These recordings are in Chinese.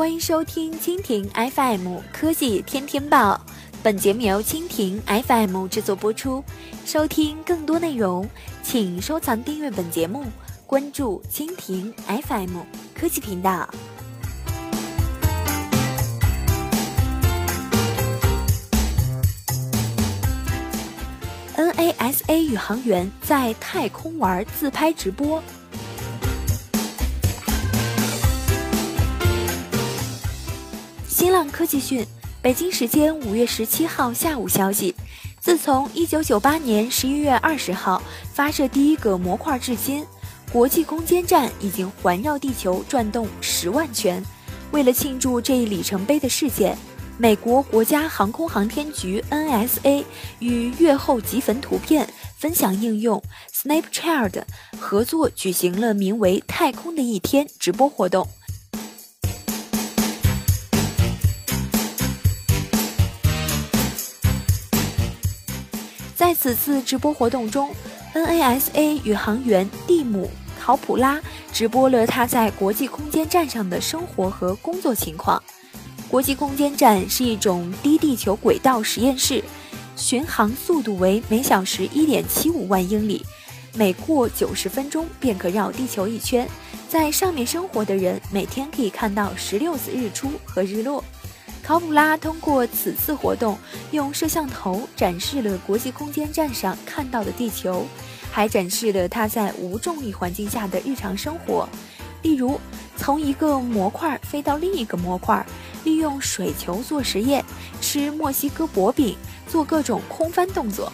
欢迎收听蜻蜓 FM 科技天天报，本节目由蜻蜓 FM 制作播出。收听更多内容，请收藏订阅本节目，关注蜻蜓 FM 科技频道。NASA 宇航员在太空玩自拍直播。新浪科技讯，北京时间五月十七号下午消息，自从一九九八年十一月二十号发射第一个模块至今，国际空间站已经环绕地球转动十万圈。为了庆祝这一里程碑的事件，美国国家航空航天局 （NSA） 与月后积分图片分享应用 Snapchat 合作举行了名为“太空的一天”直播活动。在此次直播活动中，NASA 宇航员蒂姆·考普拉直播了他在国际空间站上的生活和工作情况。国际空间站是一种低地球轨道实验室，巡航速度为每小时1.75万英里，每过90分钟便可绕地球一圈。在上面生活的人每天可以看到16次日出和日落。考普拉通过此次活动，用摄像头展示了国际空间站上看到的地球，还展示了他在无重力环境下的日常生活，例如从一个模块飞到另一个模块，利用水球做实验，吃墨西哥薄饼，做各种空翻动作。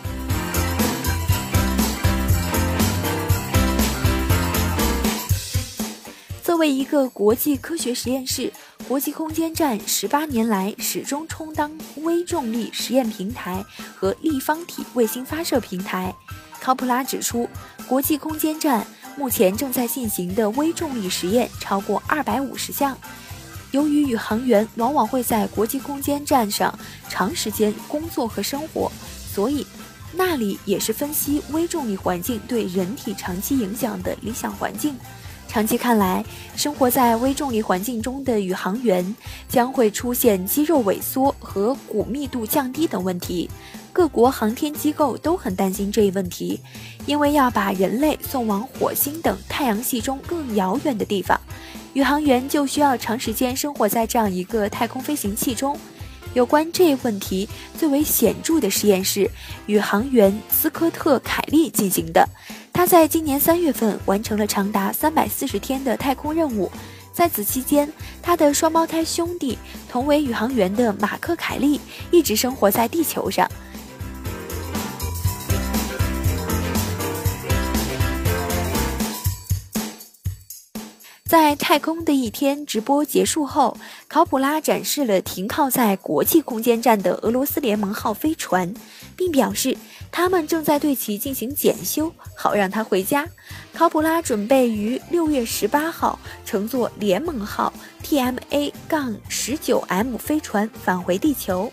作为一个国际科学实验室。国际空间站十八年来始终充当微重力实验平台和立方体卫星发射平台。考普拉指出，国际空间站目前正在进行的微重力实验超过二百五十项。由于宇航员往往会在国际空间站上长时间工作和生活，所以那里也是分析微重力环境对人体长期影响的理想环境。长期看来，生活在微重力环境中的宇航员将会出现肌肉萎缩和骨密度降低等问题。各国航天机构都很担心这一问题，因为要把人类送往火星等太阳系中更遥远的地方，宇航员就需要长时间生活在这样一个太空飞行器中。有关这一问题最为显著的实验是宇航员斯科特·凯利进行的。在今年三月份完成了长达三百四十天的太空任务，在此期间，他的双胞胎兄弟同为宇航员的马克·凯利一直生活在地球上。在太空的一天直播结束后，考普拉展示了停靠在国际空间站的俄罗斯联盟号飞船，并表示他们正在对其进行检修，好让它回家。考普拉准备于六月十八号乘坐联盟号 TMA-19M 飞船返回地球。